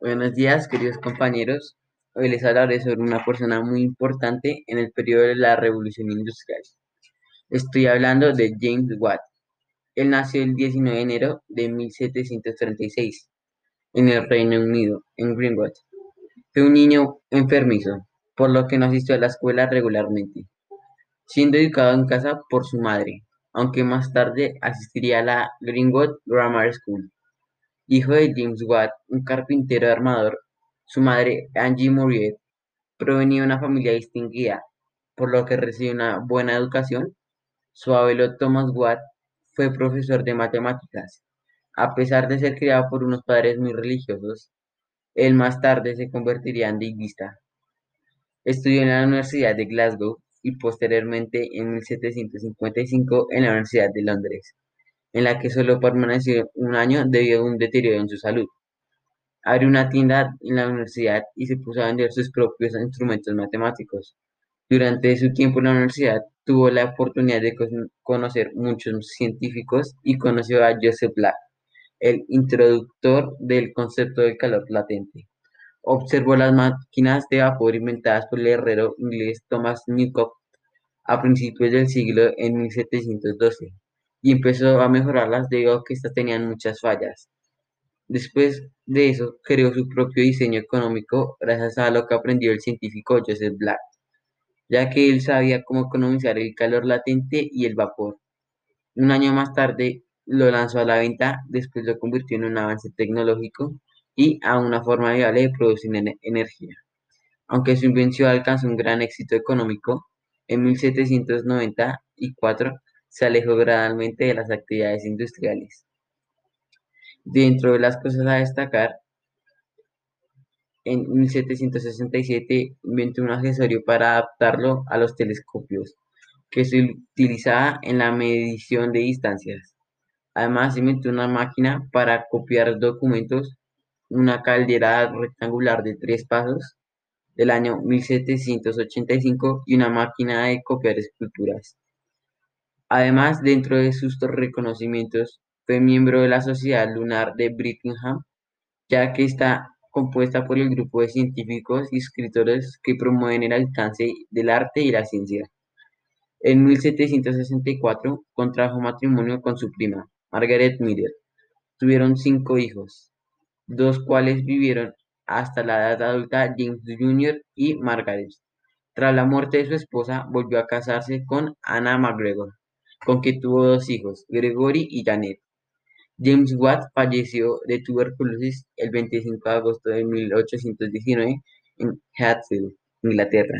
Buenos días, queridos compañeros. Hoy les hablaré sobre una persona muy importante en el periodo de la Revolución Industrial. Estoy hablando de James Watt. Él nació el 19 de enero de 1736 en el Reino Unido, en Greenwood. Fue un niño enfermizo, por lo que no asistió a la escuela regularmente, siendo educado en casa por su madre, aunque más tarde asistiría a la Greenwood Grammar School. Hijo de James Watt, un carpintero armador, su madre, Angie Murray, provenía de una familia distinguida, por lo que recibió una buena educación. Su abuelo Thomas Watt fue profesor de matemáticas. A pesar de ser criado por unos padres muy religiosos, él más tarde se convertiría en deísta. Estudió en la Universidad de Glasgow y posteriormente en 1755 en la Universidad de Londres, en la que solo permaneció un año debido a un deterioro en su salud. Abrió una tienda en la universidad y se puso a vender sus propios instrumentos matemáticos. Durante su tiempo en la universidad tuvo la oportunidad de conocer muchos científicos y conoció a Joseph Black, el introductor del concepto del calor latente. Observó las máquinas de vapor inventadas por el herrero inglés Thomas Newcock a principios del siglo en 1712 y empezó a mejorarlas debido a que estas tenían muchas fallas. Después de eso, creó su propio diseño económico gracias a lo que aprendió el científico Joseph Black, ya que él sabía cómo economizar el calor latente y el vapor. Un año más tarde lo lanzó a la venta, después lo convirtió en un avance tecnológico y a una forma viable de producir energía. Aunque su invención alcanzó un gran éxito económico, en 1794 se alejó gradualmente de las actividades industriales. Dentro de las cosas a destacar, en 1767 inventó un accesorio para adaptarlo a los telescopios, que se utilizaba en la medición de distancias. Además, inventó una máquina para copiar documentos, una caldera rectangular de tres pasos del año 1785 y una máquina de copiar esculturas. Además, dentro de sus reconocimientos, fue miembro de la Sociedad Lunar de Birmingham, ya que está compuesta por el grupo de científicos y escritores que promueven el alcance del arte y la ciencia. En 1764 contrajo matrimonio con su prima, Margaret Miller. Tuvieron cinco hijos, dos cuales vivieron hasta la edad adulta James Jr. y Margaret. Tras la muerte de su esposa, volvió a casarse con Anna MacGregor con que tuvo dos hijos, Gregory y Janet. James Watt falleció de tuberculosis el 25 de agosto de 1819 en Hatfield, Inglaterra.